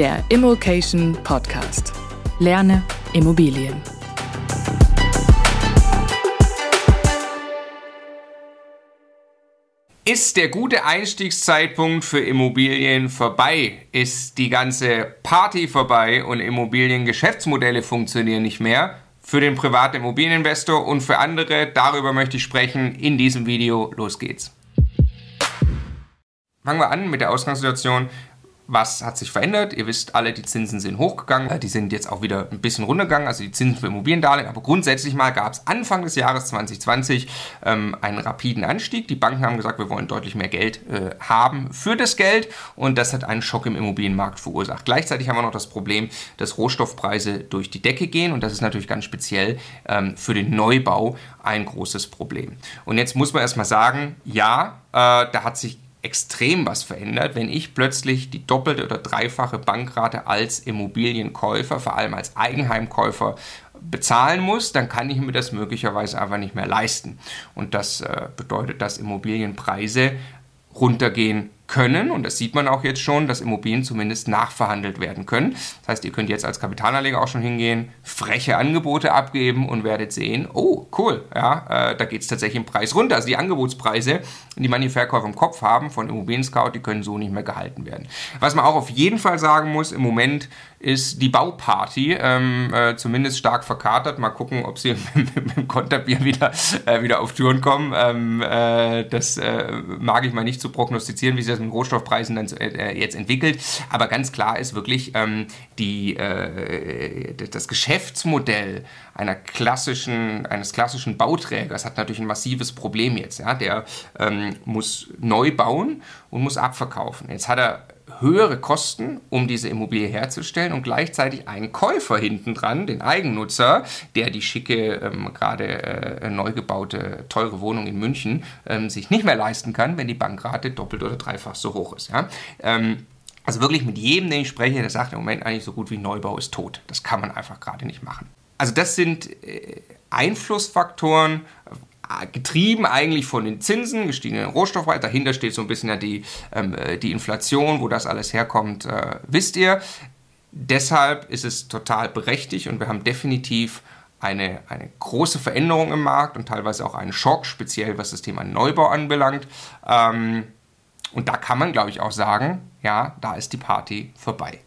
Der Immokation Podcast. Lerne Immobilien. Ist der gute Einstiegszeitpunkt für Immobilien vorbei? Ist die ganze Party vorbei und Immobiliengeschäftsmodelle funktionieren nicht mehr? Für den privaten Immobilieninvestor und für andere, darüber möchte ich sprechen in diesem Video. Los geht's. Fangen wir an mit der Ausgangssituation was hat sich verändert? Ihr wisst alle, die Zinsen sind hochgegangen. Die sind jetzt auch wieder ein bisschen runtergegangen, also die Zinsen für Immobiliendarlehen. Aber grundsätzlich mal gab es Anfang des Jahres 2020 ähm, einen rapiden Anstieg. Die Banken haben gesagt, wir wollen deutlich mehr Geld äh, haben für das Geld. Und das hat einen Schock im Immobilienmarkt verursacht. Gleichzeitig haben wir noch das Problem, dass Rohstoffpreise durch die Decke gehen. Und das ist natürlich ganz speziell ähm, für den Neubau ein großes Problem. Und jetzt muss man erstmal sagen, ja, äh, da hat sich extrem was verändert, wenn ich plötzlich die doppelte oder dreifache Bankrate als Immobilienkäufer, vor allem als Eigenheimkäufer, bezahlen muss, dann kann ich mir das möglicherweise einfach nicht mehr leisten. Und das äh, bedeutet, dass Immobilienpreise runtergehen können, und das sieht man auch jetzt schon, dass Immobilien zumindest nachverhandelt werden können. Das heißt, ihr könnt jetzt als Kapitalanleger auch schon hingehen, freche Angebote abgeben und werdet sehen, oh, cool, ja, äh, da geht es tatsächlich im Preis runter. Also die Angebotspreise, die manche Verkäufer im Kopf haben von Immobilien Scout, die können so nicht mehr gehalten werden. Was man auch auf jeden Fall sagen muss, im Moment ist die Bauparty ähm, äh, zumindest stark verkatert. Mal gucken, ob sie mit, mit dem Konterbier wieder, äh, wieder auf Touren kommen. Ähm, äh, das äh, mag ich mal nicht zu prognostizieren, wie sich das mit Rohstoffpreisen dann äh, jetzt entwickelt. Aber ganz klar ist wirklich ähm, die, äh, das Geschäftsmodell einer klassischen, eines klassischen Bauträgers hat natürlich ein massives Problem jetzt. Ja? Der ähm, muss neu bauen und muss abverkaufen. Jetzt hat er höhere Kosten, um diese Immobilie herzustellen und gleichzeitig einen Käufer hinten dran, den Eigennutzer, der die schicke, ähm, gerade äh, neu gebaute, teure Wohnung in München ähm, sich nicht mehr leisten kann, wenn die Bankrate doppelt oder dreifach so hoch ist. Ja? Ähm, also wirklich mit jedem, den ich spreche, der sagt im Moment eigentlich so gut wie Neubau ist tot. Das kann man einfach gerade nicht machen. Also das sind äh, Einflussfaktoren, getrieben eigentlich von den Zinsen, gestiegenen Rohstoffpreisen. Dahinter steht so ein bisschen ja die, ähm, äh, die Inflation, wo das alles herkommt, äh, wisst ihr. Deshalb ist es total berechtigt und wir haben definitiv eine, eine große Veränderung im Markt und teilweise auch einen Schock, speziell was das Thema Neubau anbelangt. Ähm, und da kann man, glaube ich, auch sagen, ja, da ist die Party vorbei.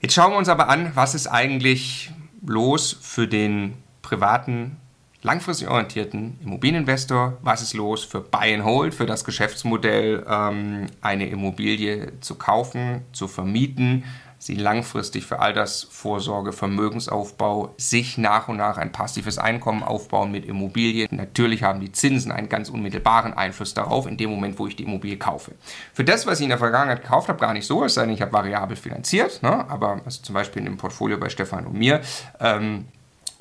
Jetzt schauen wir uns aber an, was ist eigentlich los für den privaten, langfristig orientierten Immobilieninvestor? Was ist los für Buy and Hold, für das Geschäftsmodell, ähm, eine Immobilie zu kaufen, zu vermieten? sie langfristig für Altersvorsorge, Vermögensaufbau sich nach und nach ein passives Einkommen aufbauen mit Immobilien. Natürlich haben die Zinsen einen ganz unmittelbaren Einfluss darauf, in dem Moment, wo ich die Immobilie kaufe. Für das, was ich in der Vergangenheit gekauft habe, gar nicht so, es sei denn, ich habe variabel finanziert, ne? aber also zum Beispiel in dem Portfolio bei Stefan und mir, ähm,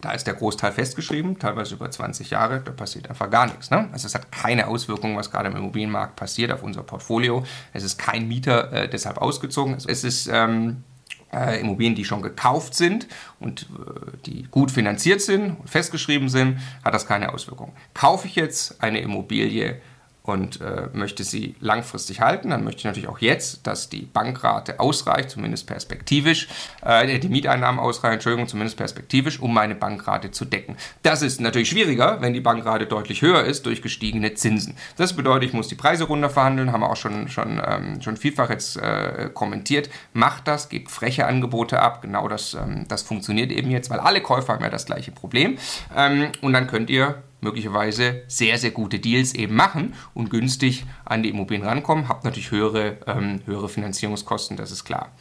da ist der Großteil festgeschrieben, teilweise über 20 Jahre, da passiert einfach gar nichts. Ne? Also es hat keine Auswirkungen, was gerade im Immobilienmarkt passiert auf unser Portfolio. Es ist kein Mieter äh, deshalb ausgezogen. Es ist ähm, äh, Immobilien, die schon gekauft sind und äh, die gut finanziert sind und festgeschrieben sind, hat das keine Auswirkungen. Kaufe ich jetzt eine Immobilie und äh, möchte sie langfristig halten, dann möchte ich natürlich auch jetzt, dass die Bankrate ausreicht, zumindest perspektivisch, äh, die Mieteinnahmen ausreichen, Entschuldigung, zumindest perspektivisch, um meine Bankrate zu decken. Das ist natürlich schwieriger, wenn die Bankrate deutlich höher ist durch gestiegene Zinsen. Das bedeutet, ich muss die Preise runterverhandeln, haben wir auch schon, schon, ähm, schon vielfach jetzt äh, kommentiert. Macht das, gebt freche Angebote ab, genau das, ähm, das funktioniert eben jetzt, weil alle Käufer haben ja das gleiche Problem. Ähm, und dann könnt ihr möglicherweise sehr, sehr gute Deals eben machen und günstig an die Immobilien rankommen. Habt natürlich höhere, ähm, höhere Finanzierungskosten, das ist klar.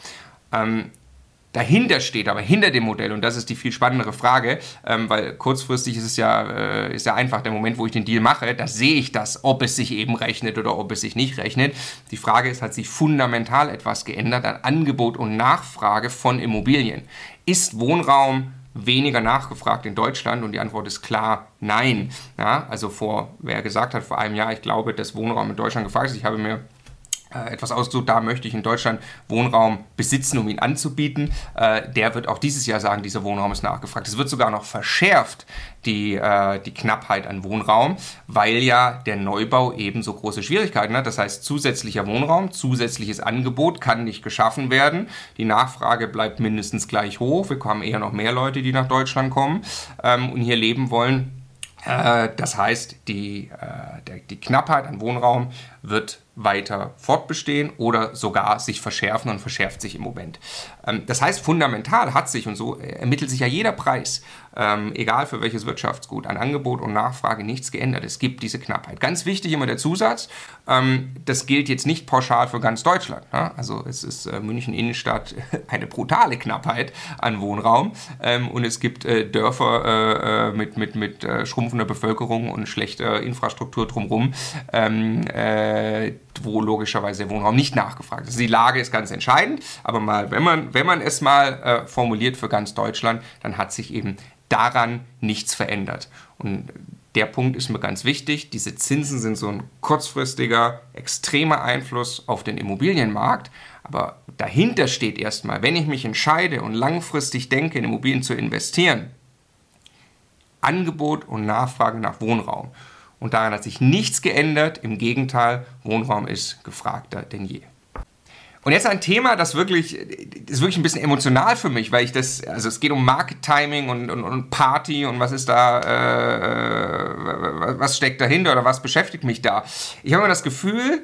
Ähm, dahinter steht, aber hinter dem Modell, und das ist die viel spannendere Frage, ähm, weil kurzfristig ist es ja, äh, ist ja einfach der Moment, wo ich den Deal mache, da sehe ich das, ob es sich eben rechnet oder ob es sich nicht rechnet. Die Frage ist, hat sich fundamental etwas geändert an Angebot und Nachfrage von Immobilien? Ist Wohnraum weniger nachgefragt in Deutschland? Und die Antwort ist klar, nein. Ja, also vor, wer gesagt hat vor einem Jahr, ich glaube, dass Wohnraum in Deutschland gefragt ist, ich habe mir etwas ausgesucht, da möchte ich in Deutschland Wohnraum besitzen, um ihn anzubieten. Äh, der wird auch dieses Jahr sagen, dieser Wohnraum ist nachgefragt. Es wird sogar noch verschärft, die, äh, die Knappheit an Wohnraum, weil ja der Neubau ebenso große Schwierigkeiten hat. Das heißt, zusätzlicher Wohnraum, zusätzliches Angebot kann nicht geschaffen werden. Die Nachfrage bleibt mindestens gleich hoch. Wir haben eher noch mehr Leute, die nach Deutschland kommen ähm, und hier leben wollen. Äh, das heißt, die, äh, die Knappheit an Wohnraum wird weiter fortbestehen oder sogar sich verschärfen und verschärft sich im Moment. Ähm, das heißt, fundamental hat sich und so ermittelt sich ja jeder Preis, ähm, egal für welches Wirtschaftsgut, an Angebot und Nachfrage nichts geändert. Es gibt diese Knappheit. Ganz wichtig immer der Zusatz, ähm, das gilt jetzt nicht pauschal für ganz Deutschland. Ne? Also es ist äh, München Innenstadt eine brutale Knappheit an Wohnraum und es gibt äh, Dörfer äh, mit, mit, mit schrumpfender Bevölkerung und schlechter Infrastruktur drumherum wo logischerweise der Wohnraum nicht nachgefragt ist. Die Lage ist ganz entscheidend, aber mal, wenn man, wenn man es mal äh, formuliert für ganz Deutschland, dann hat sich eben daran nichts verändert. Und der Punkt ist mir ganz wichtig. Diese Zinsen sind so ein kurzfristiger, extremer Einfluss auf den Immobilienmarkt. Aber dahinter steht erstmal, wenn ich mich entscheide und langfristig denke, in Immobilien zu investieren, Angebot und Nachfrage nach Wohnraum. Und daran hat sich nichts geändert. Im Gegenteil, Wohnraum ist gefragter denn je. Und jetzt ein Thema, das wirklich, ist wirklich ein bisschen emotional für mich, weil ich das, also es geht um Market Timing und, und, und Party und was ist da, äh, was steckt dahinter oder was beschäftigt mich da. Ich habe immer das Gefühl,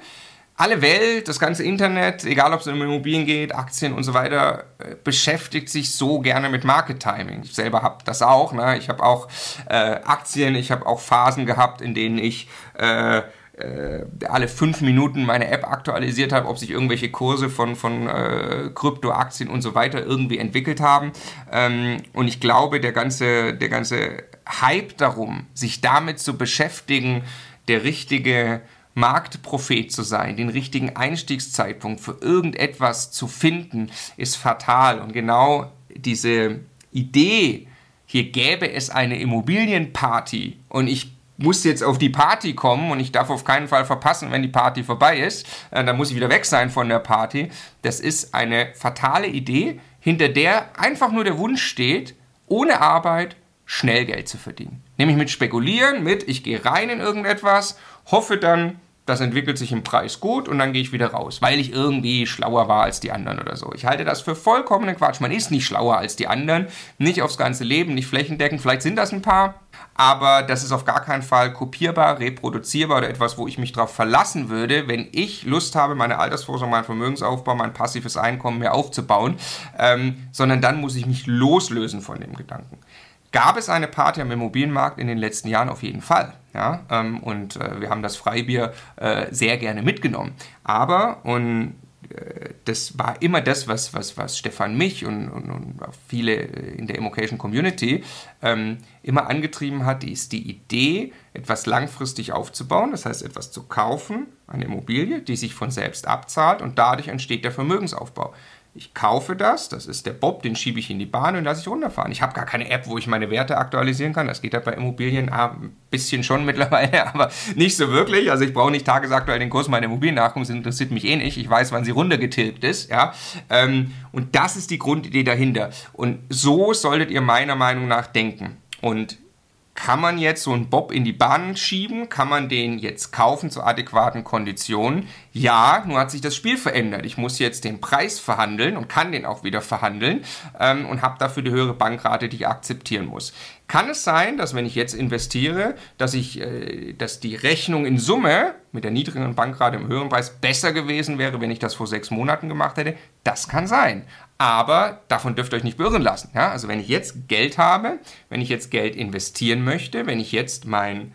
alle Welt, das ganze Internet, egal ob es um Immobilien geht, Aktien und so weiter, äh, beschäftigt sich so gerne mit Market Timing. Ich selber habe das auch. Ne? Ich habe auch äh, Aktien, ich habe auch Phasen gehabt, in denen ich äh, äh, alle fünf Minuten meine App aktualisiert habe, ob sich irgendwelche Kurse von, von äh, Kryptoaktien und so weiter irgendwie entwickelt haben. Ähm, und ich glaube, der ganze, der ganze Hype darum, sich damit zu beschäftigen, der richtige Marktprophet zu sein, den richtigen Einstiegszeitpunkt für irgendetwas zu finden, ist fatal. Und genau diese Idee, hier gäbe es eine Immobilienparty und ich muss jetzt auf die Party kommen und ich darf auf keinen Fall verpassen, wenn die Party vorbei ist, äh, dann muss ich wieder weg sein von der Party. Das ist eine fatale Idee, hinter der einfach nur der Wunsch steht, ohne Arbeit schnell Geld zu verdienen. Nämlich mit Spekulieren, mit ich gehe rein in irgendetwas, hoffe dann, das entwickelt sich im Preis gut und dann gehe ich wieder raus, weil ich irgendwie schlauer war als die anderen oder so. Ich halte das für vollkommenen Quatsch. Man ist nicht schlauer als die anderen, nicht aufs ganze Leben, nicht flächendeckend. Vielleicht sind das ein paar, aber das ist auf gar keinen Fall kopierbar, reproduzierbar oder etwas, wo ich mich darauf verlassen würde, wenn ich Lust habe, meine Altersvorsorge, meinen Vermögensaufbau, mein passives Einkommen mehr aufzubauen, ähm, sondern dann muss ich mich loslösen von dem Gedanken. Gab es eine Party am Immobilienmarkt in den letzten Jahren auf jeden Fall. Ja? Ähm, und äh, wir haben das Freibier äh, sehr gerne mitgenommen. Aber, und äh, das war immer das, was, was, was Stefan mich und, und, und viele in der Immocation Community ähm, immer angetrieben hat, ist die Idee, etwas langfristig aufzubauen, das heißt etwas zu kaufen, eine Immobilie, die sich von selbst abzahlt und dadurch entsteht der Vermögensaufbau. Ich kaufe das, das ist der Bob, den schiebe ich in die Bahn und lasse ich runterfahren. Ich habe gar keine App, wo ich meine Werte aktualisieren kann. Das geht ja bei Immobilien ah, ein bisschen schon mittlerweile, aber nicht so wirklich. Also ich brauche nicht tagesaktuell den Kurs meiner Immobilien nachgucken, das interessiert mich eh nicht. Ich weiß, wann sie runtergetilgt ist. Ja? Ähm, und das ist die Grundidee dahinter. Und so solltet ihr meiner Meinung nach denken. Und kann man jetzt so einen Bob in die Bahn schieben? Kann man den jetzt kaufen zu adäquaten Konditionen? Ja, nur hat sich das Spiel verändert. Ich muss jetzt den Preis verhandeln und kann den auch wieder verhandeln ähm, und habe dafür die höhere Bankrate, die ich akzeptieren muss. Kann es sein, dass wenn ich jetzt investiere, dass ich, äh, dass die Rechnung in Summe mit der niedrigeren Bankrate im höheren Preis besser gewesen wäre, wenn ich das vor sechs Monaten gemacht hätte? Das kann sein aber davon dürft ihr euch nicht beirren lassen. Ja? Also wenn ich jetzt Geld habe, wenn ich jetzt Geld investieren möchte, wenn ich jetzt mein,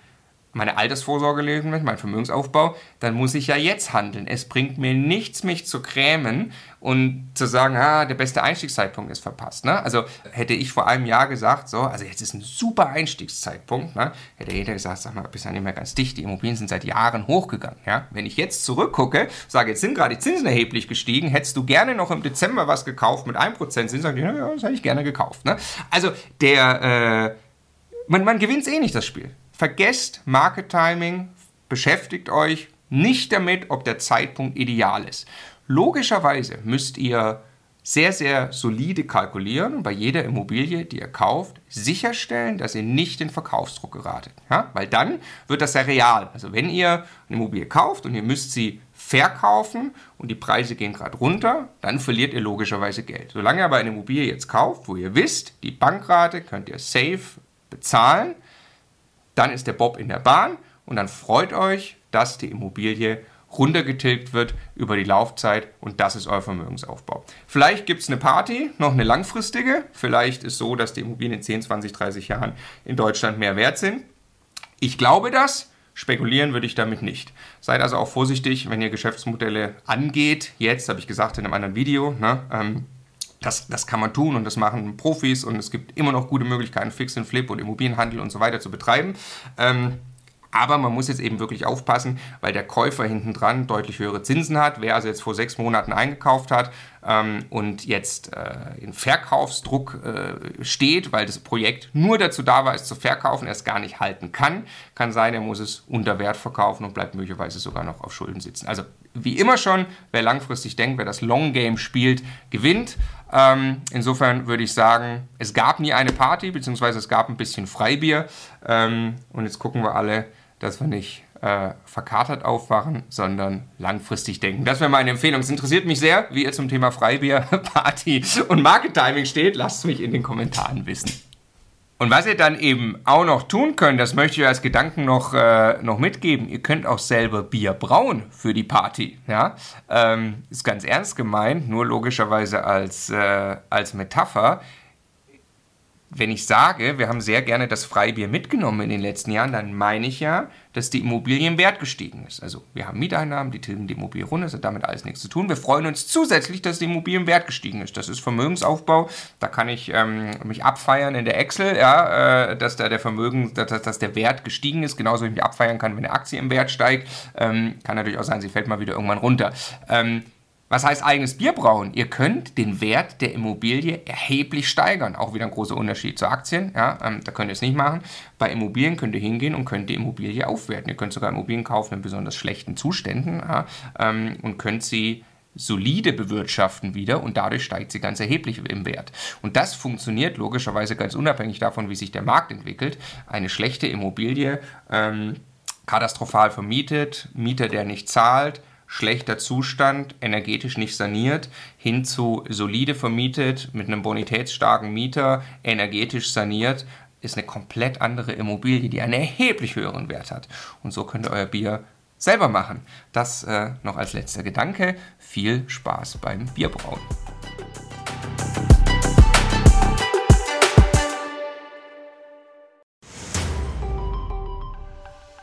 meine Altersvorsorge legen möchte, meinen Vermögensaufbau, dann muss ich ja jetzt handeln. Es bringt mir nichts, mich zu krämen und zu sagen, ah, der beste Einstiegszeitpunkt ist verpasst. Ne? Also hätte ich vor einem Jahr gesagt, so, also jetzt ist ein super Einstiegszeitpunkt, ne? hätte jeder gesagt, sag mal, bist ja nicht mehr ganz dicht, die Immobilien sind seit Jahren hochgegangen. Ja? Wenn ich jetzt zurückgucke, sage, jetzt sind gerade die Zinsen erheblich gestiegen, hättest du gerne noch im Dezember was gekauft mit 1% Zinsen, sage ich, ja, das hätte ich gerne gekauft. Ne? Also der, äh, man, man gewinnt eh nicht das Spiel. Vergesst Market Timing, beschäftigt euch nicht damit, ob der Zeitpunkt ideal ist. Logischerweise müsst ihr sehr, sehr solide kalkulieren und bei jeder Immobilie, die ihr kauft, sicherstellen, dass ihr nicht in Verkaufsdruck geratet. Ja? Weil dann wird das ja real. Also wenn ihr eine Immobilie kauft und ihr müsst sie verkaufen und die Preise gehen gerade runter, dann verliert ihr logischerweise Geld. Solange ihr aber eine Immobilie jetzt kauft, wo ihr wisst, die Bankrate könnt ihr safe bezahlen, dann ist der Bob in der Bahn und dann freut euch, dass die Immobilie runtergetilgt wird über die Laufzeit und das ist euer Vermögensaufbau. Vielleicht gibt es eine Party, noch eine langfristige. Vielleicht ist so, dass die Immobilien in 10, 20, 30 Jahren in Deutschland mehr wert sind. Ich glaube das. Spekulieren würde ich damit nicht. Seid also auch vorsichtig, wenn ihr Geschäftsmodelle angeht. Jetzt habe ich gesagt in einem anderen Video, ne, ähm, das, das kann man tun und das machen Profis und es gibt immer noch gute Möglichkeiten, Fix and Flip und Immobilienhandel und so weiter zu betreiben. Ähm, aber man muss jetzt eben wirklich aufpassen, weil der Käufer hinten dran deutlich höhere Zinsen hat. Wer also jetzt vor sechs Monaten eingekauft hat ähm, und jetzt äh, in Verkaufsdruck äh, steht, weil das Projekt nur dazu da war, es zu verkaufen, er es gar nicht halten kann, kann sein, er muss es unter Wert verkaufen und bleibt möglicherweise sogar noch auf Schulden sitzen. Also wie immer schon, wer langfristig denkt, wer das Long Game spielt, gewinnt. Ähm, insofern würde ich sagen, es gab nie eine Party, beziehungsweise es gab ein bisschen Freibier. Ähm, und jetzt gucken wir alle, dass wir nicht äh, verkatert aufwachen, sondern langfristig denken. Das wäre meine Empfehlung. Es interessiert mich sehr, wie ihr zum Thema Freibier, Party und Market Timing steht. Lasst es mich in den Kommentaren wissen. Und was ihr dann eben auch noch tun könnt, das möchte ich als Gedanken noch, äh, noch mitgeben. Ihr könnt auch selber Bier brauen für die Party. Ja? Ähm, ist ganz ernst gemeint, nur logischerweise als, äh, als Metapher wenn ich sage, wir haben sehr gerne das Freibier mitgenommen in den letzten Jahren, dann meine ich ja, dass die Immobilie im Wert gestiegen ist. Also wir haben Mieteinnahmen, die tilgen die Immobilie runter, das hat damit alles nichts zu tun. Wir freuen uns zusätzlich, dass die Immobilie im Wert gestiegen ist. Das ist Vermögensaufbau. Da kann ich ähm, mich abfeiern in der Excel, ja, äh, dass da der Vermögen, dass, dass, der Wert gestiegen ist, genauso wie ich mich abfeiern kann, wenn eine Aktie im Wert steigt. Ähm, kann natürlich auch sein, sie fällt mal wieder irgendwann runter. Ähm, was heißt eigenes Bier brauen? Ihr könnt den Wert der Immobilie erheblich steigern. Auch wieder ein großer Unterschied zu Aktien. Ja, ähm, da könnt ihr es nicht machen. Bei Immobilien könnt ihr hingehen und könnt die Immobilie aufwerten. Ihr könnt sogar Immobilien kaufen in besonders schlechten Zuständen ja, ähm, und könnt sie solide bewirtschaften wieder und dadurch steigt sie ganz erheblich im Wert. Und das funktioniert logischerweise ganz unabhängig davon, wie sich der Markt entwickelt. Eine schlechte Immobilie ähm, katastrophal vermietet, Mieter, der nicht zahlt, schlechter Zustand, energetisch nicht saniert, hin zu solide vermietet mit einem bonitätsstarken Mieter, energetisch saniert, ist eine komplett andere Immobilie, die einen erheblich höheren Wert hat. Und so könnt ihr euer Bier selber machen. Das äh, noch als letzter Gedanke. Viel Spaß beim Bierbrauen.